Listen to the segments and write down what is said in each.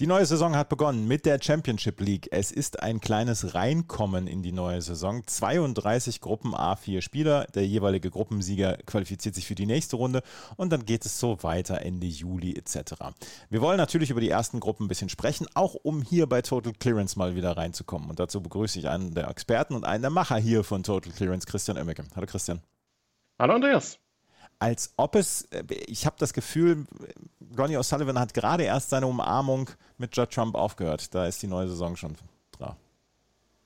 Die neue Saison hat begonnen mit der Championship League. Es ist ein kleines Reinkommen in die neue Saison. 32 Gruppen A4 Spieler. Der jeweilige Gruppensieger qualifiziert sich für die nächste Runde und dann geht es so weiter Ende Juli etc. Wir wollen natürlich über die ersten Gruppen ein bisschen sprechen, auch um hier bei Total Clearance mal wieder reinzukommen. Und dazu begrüße ich einen der Experten und einen der Macher hier von Total Clearance, Christian Oemmeke. Hallo Christian. Hallo Andreas als ob es, äh, ich habe das Gefühl, Ronnie O'Sullivan hat gerade erst seine Umarmung mit Judd Trump aufgehört. Da ist die neue Saison schon dran.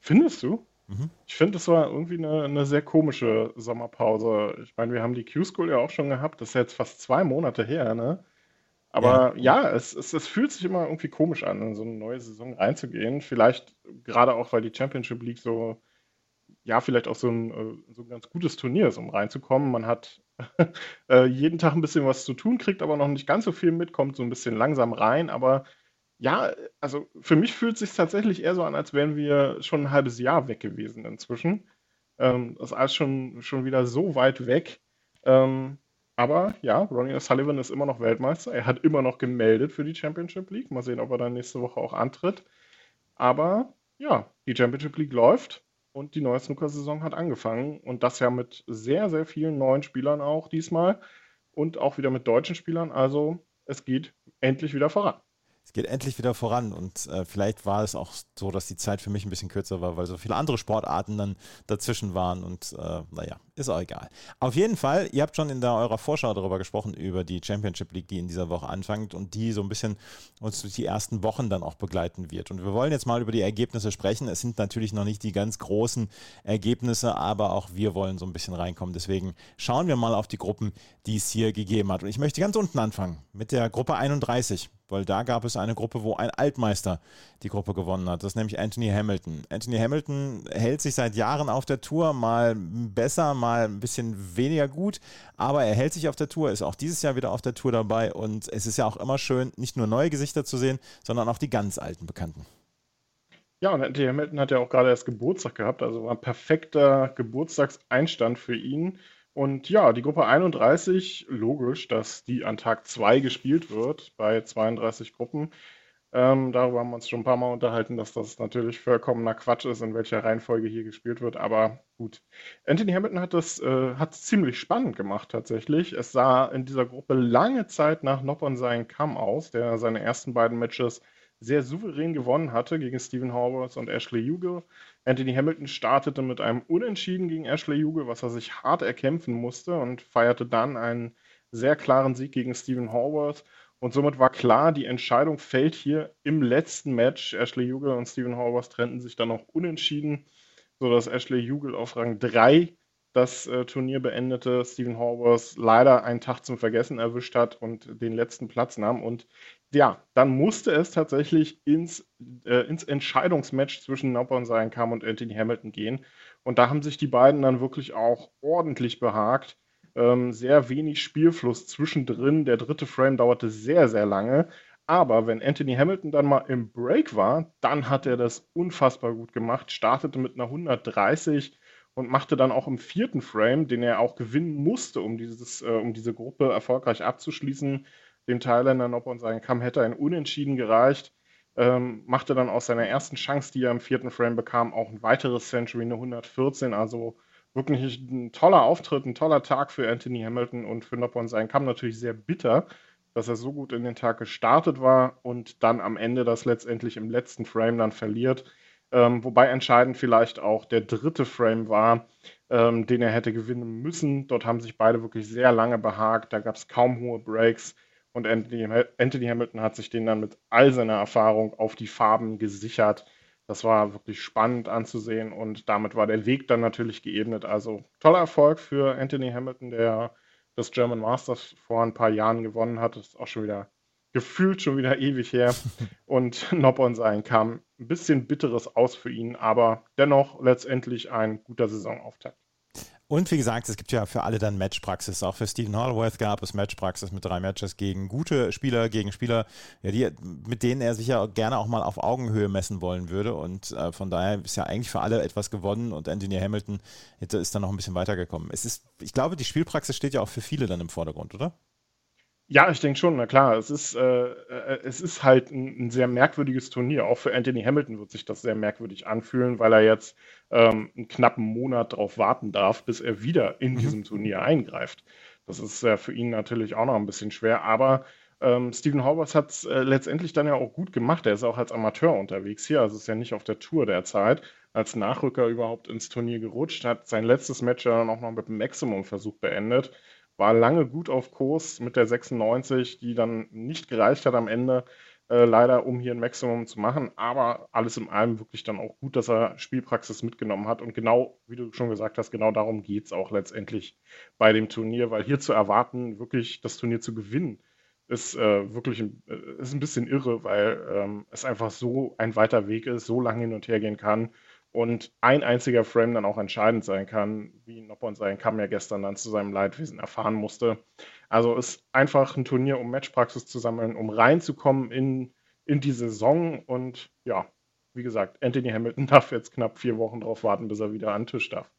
Findest du? Mhm. Ich finde, es war irgendwie eine, eine, sehr komische Sommerpause. Ich meine, wir haben die Q-School ja auch schon gehabt. Das ist jetzt fast zwei Monate her, ne? Aber ja, ja es, es, es, fühlt sich immer irgendwie komisch an, in so eine neue Saison reinzugehen. Vielleicht gerade auch, weil die Championship League so, ja, vielleicht auch so ein, äh, so ein ganz gutes Turnier ist, um reinzukommen. Man hat äh, jeden Tag ein bisschen was zu tun, kriegt aber noch nicht ganz so viel mit, kommt so ein bisschen langsam rein. Aber ja, also für mich fühlt es sich tatsächlich eher so an, als wären wir schon ein halbes Jahr weg gewesen inzwischen. Ähm, das ist alles schon, schon wieder so weit weg. Ähm, aber ja, Ronnie O'Sullivan ist immer noch Weltmeister. Er hat immer noch gemeldet für die Championship League. Mal sehen, ob er dann nächste Woche auch antritt. Aber ja, die Championship League läuft und die neue Snooker-Saison hat angefangen. Und das ja mit sehr, sehr vielen neuen Spielern auch diesmal. Und auch wieder mit deutschen Spielern. Also es geht endlich wieder voran es geht endlich wieder voran und äh, vielleicht war es auch so, dass die Zeit für mich ein bisschen kürzer war, weil so viele andere Sportarten dann dazwischen waren und äh, naja, ist auch egal. Auf jeden Fall, ihr habt schon in der, eurer Vorschau darüber gesprochen, über die Championship League, die in dieser Woche anfängt und die so ein bisschen uns durch die ersten Wochen dann auch begleiten wird. Und wir wollen jetzt mal über die Ergebnisse sprechen. Es sind natürlich noch nicht die ganz großen Ergebnisse, aber auch wir wollen so ein bisschen reinkommen. Deswegen schauen wir mal auf die Gruppen, die es hier gegeben hat. Und ich möchte ganz unten anfangen mit der Gruppe 31 weil da gab es eine Gruppe, wo ein Altmeister die Gruppe gewonnen hat. Das ist nämlich Anthony Hamilton. Anthony Hamilton hält sich seit Jahren auf der Tour, mal besser, mal ein bisschen weniger gut, aber er hält sich auf der Tour, ist auch dieses Jahr wieder auf der Tour dabei und es ist ja auch immer schön, nicht nur neue Gesichter zu sehen, sondern auch die ganz alten Bekannten. Ja, und Anthony Hamilton hat ja auch gerade erst Geburtstag gehabt, also war ein perfekter Geburtstagseinstand für ihn. Und ja, die Gruppe 31, logisch, dass die an Tag 2 gespielt wird bei 32 Gruppen. Ähm, darüber haben wir uns schon ein paar Mal unterhalten, dass das natürlich vollkommener Quatsch ist, in welcher Reihenfolge hier gespielt wird. Aber gut. Anthony Hamilton hat äh, hat ziemlich spannend gemacht tatsächlich. Es sah in dieser Gruppe lange Zeit nach Noppon seinen Kamm aus, der seine ersten beiden Matches sehr souverän gewonnen hatte gegen Stephen Horvath und Ashley Hugo. Anthony Hamilton startete mit einem Unentschieden gegen Ashley Hugo, was er sich hart erkämpfen musste und feierte dann einen sehr klaren Sieg gegen Stephen Horvath. Und somit war klar, die Entscheidung fällt hier im letzten Match. Ashley Hugo und Stephen Horvath trennten sich dann noch unentschieden, sodass Ashley Hugo auf Rang 3 das äh, Turnier beendete, Stephen Horvath leider einen Tag zum Vergessen erwischt hat und den letzten Platz nahm. Und ja, dann musste es tatsächlich ins, äh, ins Entscheidungsmatch zwischen und Seinkam und Anthony Hamilton gehen. Und da haben sich die beiden dann wirklich auch ordentlich behagt. Ähm, sehr wenig Spielfluss zwischendrin. Der dritte Frame dauerte sehr, sehr lange. Aber wenn Anthony Hamilton dann mal im Break war, dann hat er das unfassbar gut gemacht, startete mit einer 130 und machte dann auch im vierten Frame, den er auch gewinnen musste, um, dieses, äh, um diese Gruppe erfolgreich abzuschließen, dem Thailänder Nopp und seinen Kamm hätte ein Unentschieden gereicht. Ähm, machte dann aus seiner ersten Chance, die er im vierten Frame bekam, auch ein weiteres Century, eine 114. Also wirklich ein toller Auftritt, ein toller Tag für Anthony Hamilton und für Nopp und seinen Kamm natürlich sehr bitter, dass er so gut in den Tag gestartet war und dann am Ende das letztendlich im letzten Frame dann verliert. Ähm, wobei entscheidend vielleicht auch der dritte Frame war, ähm, den er hätte gewinnen müssen. Dort haben sich beide wirklich sehr lange behagt. Da gab es kaum hohe Breaks. Und Anthony, Anthony Hamilton hat sich den dann mit all seiner Erfahrung auf die Farben gesichert. Das war wirklich spannend anzusehen und damit war der Weg dann natürlich geebnet. Also toller Erfolg für Anthony Hamilton, der das German Masters vor ein paar Jahren gewonnen hat. Das ist auch schon wieder gefühlt schon wieder ewig her. Und Noppon sein kam ein bisschen bitteres aus für ihn, aber dennoch letztendlich ein guter Saisonauftakt. Und wie gesagt, es gibt ja für alle dann Matchpraxis. Auch für Stephen Holloway gab es Matchpraxis mit drei Matches gegen gute Spieler, gegen Spieler, ja, die, mit denen er sich ja gerne auch mal auf Augenhöhe messen wollen würde. Und äh, von daher ist ja eigentlich für alle etwas gewonnen und Anthony Hamilton ist dann noch ein bisschen weitergekommen. Es ist, ich glaube, die Spielpraxis steht ja auch für viele dann im Vordergrund, oder? Ja, ich denke schon, na klar. Es ist, äh, äh, es ist halt ein, ein, sehr merkwürdiges Turnier. Auch für Anthony Hamilton wird sich das sehr merkwürdig anfühlen, weil er jetzt ähm, einen knappen Monat darauf warten darf, bis er wieder in mhm. diesem Turnier eingreift. Das ist äh, für ihn natürlich auch noch ein bisschen schwer, aber ähm, Stephen Horvath hat es äh, letztendlich dann ja auch gut gemacht. Er ist auch als Amateur unterwegs hier, also ist ja nicht auf der Tour derzeit. Als Nachrücker überhaupt ins Turnier gerutscht, hat sein letztes Match ja dann auch noch mit einem Maximum-Versuch beendet war lange gut auf Kurs mit der 96, die dann nicht gereicht hat am Ende, äh, leider, um hier ein Maximum zu machen. Aber alles in allem wirklich dann auch gut, dass er Spielpraxis mitgenommen hat. Und genau, wie du schon gesagt hast, genau darum geht es auch letztendlich bei dem Turnier, weil hier zu erwarten, wirklich das Turnier zu gewinnen, ist äh, wirklich ein, äh, ist ein bisschen irre, weil ähm, es einfach so ein weiter Weg ist, so lange hin und her gehen kann und ein einziger Frame dann auch entscheidend sein kann, wie Noppon seinen Kamm ja gestern dann zu seinem Leidwesen erfahren musste. Also ist einfach ein Turnier, um Matchpraxis zu sammeln, um reinzukommen in, in die Saison und ja, wie gesagt, Anthony Hamilton darf jetzt knapp vier Wochen drauf warten, bis er wieder an den Tisch darf.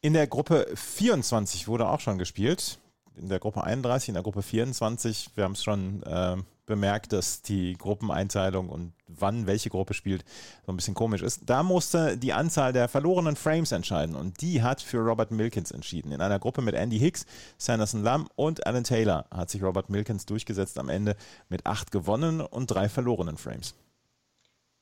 In der Gruppe 24 wurde auch schon gespielt. In der Gruppe 31, in der Gruppe 24, wir haben es schon äh, bemerkt, dass die Gruppeneinteilung und wann welche Gruppe spielt so ein bisschen komisch ist. Da musste die Anzahl der verlorenen Frames entscheiden und die hat für Robert Milkins entschieden. In einer Gruppe mit Andy Hicks, Sanderson Lamb und Alan Taylor hat sich Robert Milkins durchgesetzt am Ende mit acht gewonnenen und drei verlorenen Frames.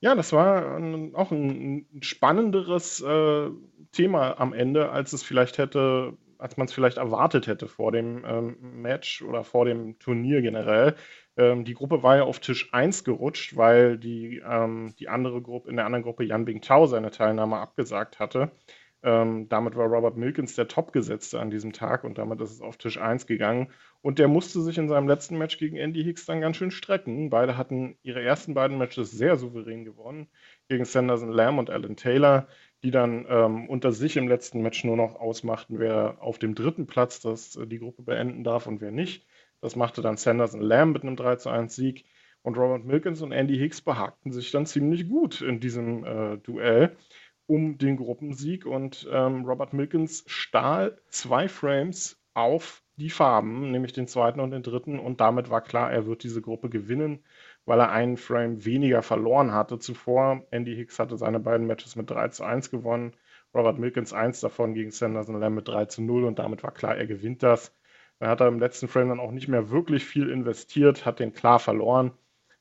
Ja, das war ein, auch ein, spannenderes äh, Thema am Ende, als es vielleicht hätte als man es vielleicht erwartet hätte vor dem ähm, Match oder vor dem Turnier generell. Ähm, die Gruppe war ja auf Tisch 1 gerutscht, weil die, ähm, die andere Gruppe, in der anderen Gruppe Jan Bingtao seine Teilnahme abgesagt hatte. Ähm, damit war Robert Milkins der Topgesetzte an diesem Tag und damit ist es auf Tisch 1 gegangen. Und der musste sich in seinem letzten Match gegen Andy Hicks dann ganz schön strecken. Beide hatten ihre ersten beiden Matches sehr souverän gewonnen gegen Sanderson Lamb und Alan Taylor, die dann ähm, unter sich im letzten Match nur noch ausmachten, wer auf dem dritten Platz das, äh, die Gruppe beenden darf und wer nicht. Das machte dann Sanderson Lamb mit einem 3 zu 1 Sieg. Und Robert Milkins und Andy Hicks behagten sich dann ziemlich gut in diesem äh, Duell um den Gruppensieg. Und ähm, Robert Milkins stahl zwei Frames auf die Farben, nämlich den zweiten und den dritten. Und damit war klar, er wird diese Gruppe gewinnen, weil er einen Frame weniger verloren hatte zuvor. Andy Hicks hatte seine beiden Matches mit 3 zu 1 gewonnen. Robert Milkins eins davon gegen Sanderson Lamb mit 3 zu 0 und damit war klar, er gewinnt das. Er hat er im letzten Frame dann auch nicht mehr wirklich viel investiert, hat den klar verloren.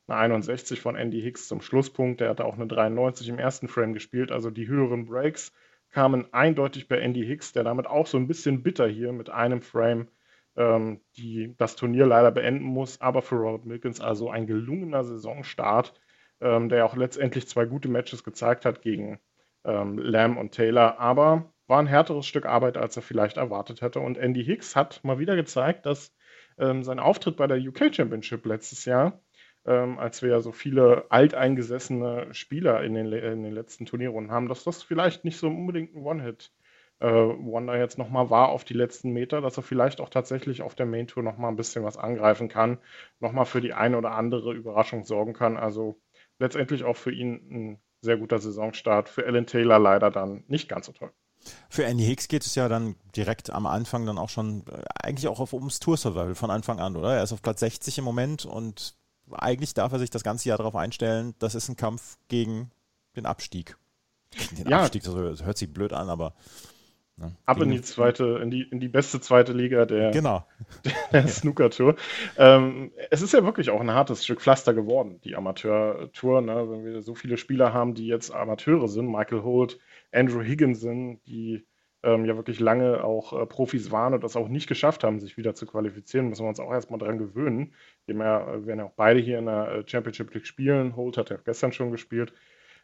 Eine 61 von Andy Hicks zum Schlusspunkt. Der hatte auch eine 93 im ersten Frame gespielt. Also die höheren Breaks kamen eindeutig bei Andy Hicks, der damit auch so ein bisschen bitter hier mit einem Frame ähm, die, das Turnier leider beenden muss. Aber für Robert Milkins also ein gelungener Saisonstart, ähm, der auch letztendlich zwei gute Matches gezeigt hat gegen ähm, Lamb und Taylor. Aber war ein härteres Stück Arbeit, als er vielleicht erwartet hätte. Und Andy Hicks hat mal wieder gezeigt, dass ähm, sein Auftritt bei der UK Championship letztes Jahr, ähm, als wir ja so viele alteingesessene Spieler in den, in den letzten Turnierrunden haben, dass das vielleicht nicht so unbedingt ein One-Hit äh, Wonder jetzt nochmal war auf die letzten Meter, dass er vielleicht auch tatsächlich auf der Main Tour nochmal ein bisschen was angreifen kann, nochmal für die eine oder andere Überraschung sorgen kann. Also letztendlich auch für ihn ein sehr guter Saisonstart. Für Alan Taylor leider dann nicht ganz so toll. Für Andy Hicks geht es ja dann direkt am Anfang dann auch schon äh, eigentlich auch auf, ums Tour Survival von Anfang an, oder? Er ist auf Platz 60 im Moment und eigentlich darf er sich das ganze Jahr darauf einstellen, das ist ein Kampf gegen den Abstieg. Den ja. Abstieg, das hört sich blöd an, aber. Ne, Ab in die zweite, in die, in die beste zweite Liga der, genau. der Snooker-Tour. Ähm, es ist ja wirklich auch ein hartes Stück Pflaster geworden, die Amateur-Tour. Ne? Wenn wir so viele Spieler haben, die jetzt Amateure sind, Michael Holt, Andrew Higginson, die ähm, ja wirklich lange auch äh, Profis waren und das auch nicht geschafft haben, sich wieder zu qualifizieren, müssen wir uns auch erstmal dran gewöhnen. Wir werden ja auch beide hier in der äh, Championship League spielen. Holt hat ja gestern schon gespielt.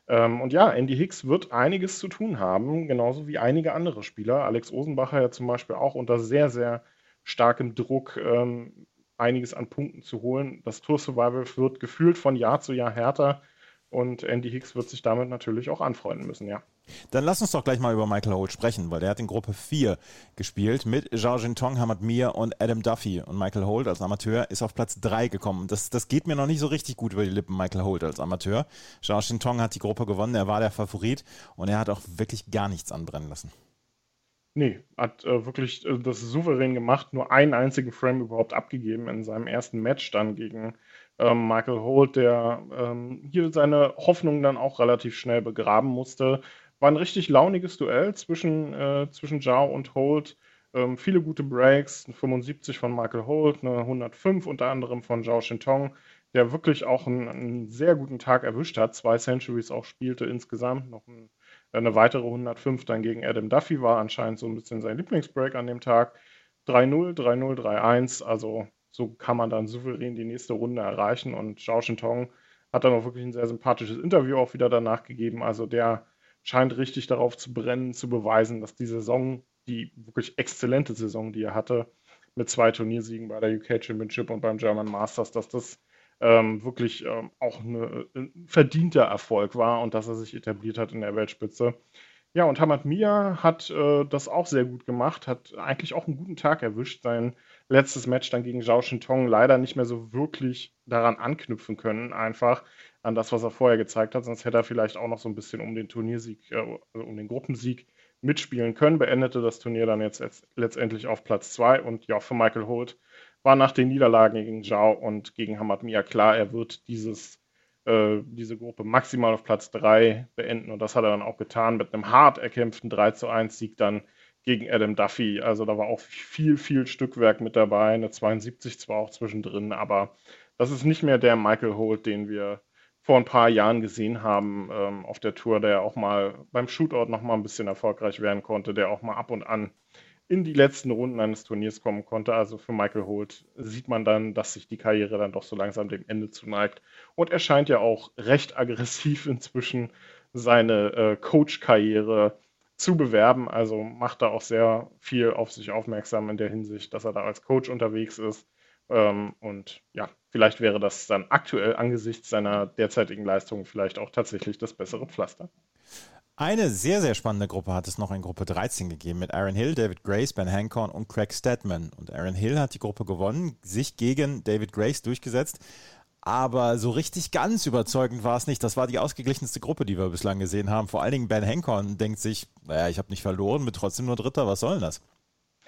Ähm, und ja, Andy Hicks wird einiges zu tun haben, genauso wie einige andere Spieler. Alex Osenbacher ja zum Beispiel auch unter sehr, sehr starkem Druck ähm, einiges an Punkten zu holen. Das Tour Survival wird gefühlt von Jahr zu Jahr härter. Und Andy Hicks wird sich damit natürlich auch anfreunden müssen, ja. Dann lass uns doch gleich mal über Michael Holt sprechen, weil der hat in Gruppe 4 gespielt mit Zhao Jintong, Hamad Mir und Adam Duffy. Und Michael Holt als Amateur ist auf Platz 3 gekommen. Das, das geht mir noch nicht so richtig gut über die Lippen, Michael Holt als Amateur. Zhao Jintong hat die Gruppe gewonnen, er war der Favorit und er hat auch wirklich gar nichts anbrennen lassen. Nee, hat äh, wirklich äh, das souverän gemacht, nur einen einzigen Frame überhaupt abgegeben in seinem ersten Match dann gegen ähm, Michael Holt, der ähm, hier seine Hoffnung dann auch relativ schnell begraben musste. War ein richtig launiges Duell zwischen, äh, zwischen Zhao und Holt. Ähm, viele gute Breaks, 75 von Michael Holt, eine 105 unter anderem von Zhao Shintong, der wirklich auch einen, einen, sehr guten Tag erwischt hat. Zwei Centuries auch spielte insgesamt, noch ein, eine weitere 105 dann gegen Adam Duffy war anscheinend so ein bisschen sein Lieblingsbreak an dem Tag. 3-0, 3-0, 3-1, also so kann man dann souverän die nächste Runde erreichen und Zhao Shintong hat dann auch wirklich ein sehr sympathisches Interview auch wieder danach gegeben. Also der scheint richtig darauf zu brennen, zu beweisen, dass die Saison, die wirklich exzellente Saison, die er hatte, mit zwei Turniersiegen bei der UK Championship und beim German Masters, dass das ähm, wirklich ähm, auch eine, ein verdienter Erfolg war und dass er sich etabliert hat in der Weltspitze. Ja, und Hamad Mia hat äh, das auch sehr gut gemacht, hat eigentlich auch einen guten Tag erwischt. Sein letztes Match dann gegen Zhao Shintong leider nicht mehr so wirklich daran anknüpfen können, einfach an das, was er vorher gezeigt hat. Sonst hätte er vielleicht auch noch so ein bisschen um den Turniersieg, äh, also um den Gruppensieg mitspielen können. Beendete das Turnier dann jetzt letztendlich auf Platz 2. Und ja, für Michael Holt war nach den Niederlagen gegen Zhao und gegen Hamad Mia klar, er wird dieses, äh, diese Gruppe maximal auf Platz 3 beenden. Und das hat er dann auch getan mit einem hart erkämpften 3 zu 1 Sieg dann gegen Adam Duffy. Also da war auch viel, viel Stückwerk mit dabei. Eine 72 zwar auch zwischendrin, aber das ist nicht mehr der Michael Holt, den wir vor ein paar Jahren gesehen haben ähm, auf der Tour, der auch mal beim Shootout noch mal ein bisschen erfolgreich werden konnte, der auch mal ab und an in die letzten Runden eines Turniers kommen konnte. Also für Michael Holt sieht man dann, dass sich die Karriere dann doch so langsam dem Ende zuneigt. Und er scheint ja auch recht aggressiv inzwischen seine äh, Coach-Karriere zu bewerben. Also macht da auch sehr viel auf sich aufmerksam in der Hinsicht, dass er da als Coach unterwegs ist. Ähm, und ja, vielleicht wäre das dann aktuell angesichts seiner derzeitigen Leistungen vielleicht auch tatsächlich das bessere Pflaster. Eine sehr, sehr spannende Gruppe hat es noch in Gruppe 13 gegeben mit Aaron Hill, David Grace, Ben Hancorn und Craig Stedman. Und Aaron Hill hat die Gruppe gewonnen, sich gegen David Grace durchgesetzt. Aber so richtig ganz überzeugend war es nicht. Das war die ausgeglichenste Gruppe, die wir bislang gesehen haben. Vor allen Dingen Ben Hancorn denkt sich, naja, ich habe nicht verloren, bin trotzdem nur Dritter, was soll denn das?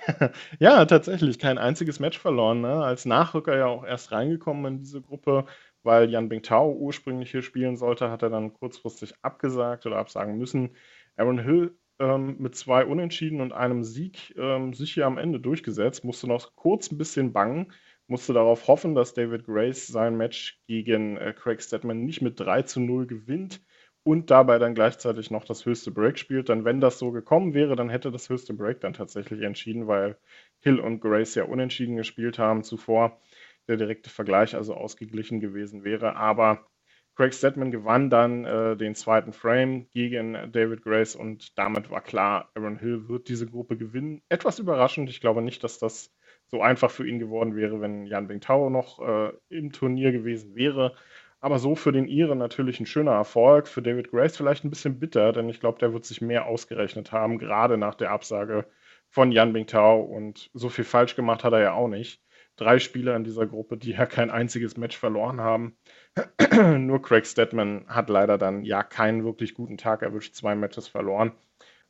ja, tatsächlich, kein einziges Match verloren. Ne? Als Nachrücker ja auch erst reingekommen in diese Gruppe, weil Jan Bingtao ursprünglich hier spielen sollte, hat er dann kurzfristig abgesagt oder absagen müssen. Aaron Hill ähm, mit zwei Unentschieden und einem Sieg ähm, sich hier am Ende durchgesetzt, musste noch kurz ein bisschen bangen, musste darauf hoffen, dass David Grace sein Match gegen äh, Craig Stedman nicht mit 3 zu 0 gewinnt und dabei dann gleichzeitig noch das höchste Break spielt. Dann, wenn das so gekommen wäre, dann hätte das höchste Break dann tatsächlich entschieden, weil Hill und Grace ja unentschieden gespielt haben zuvor. Der direkte Vergleich also ausgeglichen gewesen wäre. Aber Craig Stedman gewann dann äh, den zweiten Frame gegen David Grace und damit war klar, Aaron Hill wird diese Gruppe gewinnen. Etwas überraschend. Ich glaube nicht, dass das so einfach für ihn geworden wäre, wenn Jan Bingtao noch äh, im Turnier gewesen wäre. Aber so für den Iren natürlich ein schöner Erfolg. Für David Grace vielleicht ein bisschen bitter, denn ich glaube, der wird sich mehr ausgerechnet haben, gerade nach der Absage von Jan Bingtao. Und so viel falsch gemacht hat er ja auch nicht. Drei Spieler in dieser Gruppe, die ja kein einziges Match verloren haben. Nur Craig Stedman hat leider dann ja keinen wirklich guten Tag erwischt, zwei Matches verloren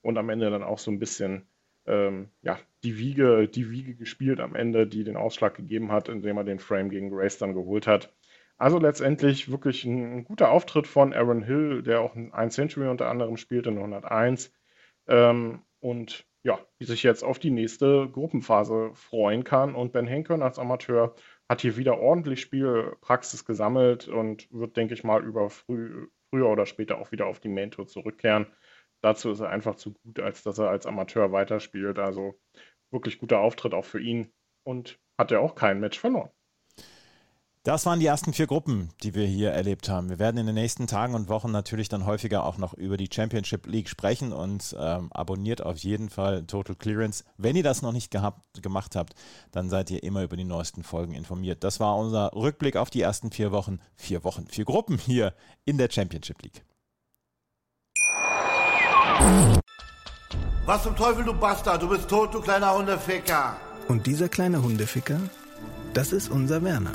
und am Ende dann auch so ein bisschen ähm, ja, die Wiege, die Wiege gespielt am Ende, die den Ausschlag gegeben hat, indem er den Frame gegen Grace dann geholt hat. Also letztendlich wirklich ein, ein, guter Auftritt von Aaron Hill, der auch ein Century unter anderem spielte, in 101. Ähm, und ja, die sich jetzt auf die nächste Gruppenphase freuen kann. Und Ben Henken als Amateur hat hier wieder ordentlich Spielpraxis gesammelt und wird, denke ich mal, über früh, früher oder später auch wieder auf die Main Tour zurückkehren. Dazu ist er einfach zu gut, als dass er als Amateur weiterspielt. Also wirklich guter Auftritt auch für ihn und hat er auch kein Match verloren. Das waren die ersten vier Gruppen, die wir hier erlebt haben. Wir werden in den nächsten Tagen und Wochen natürlich dann häufiger auch noch über die Championship League sprechen und ähm, abonniert auf jeden Fall Total Clearance. Wenn ihr das noch nicht gehabt, gemacht habt, dann seid ihr immer über die neuesten Folgen informiert. Das war unser Rückblick auf die ersten vier Wochen. Vier Wochen, vier Gruppen hier in der Championship League. Was zum Teufel, du Bastard? Du bist tot, du kleiner Hundeficker. Und dieser kleine Hundeficker, das ist unser Werner.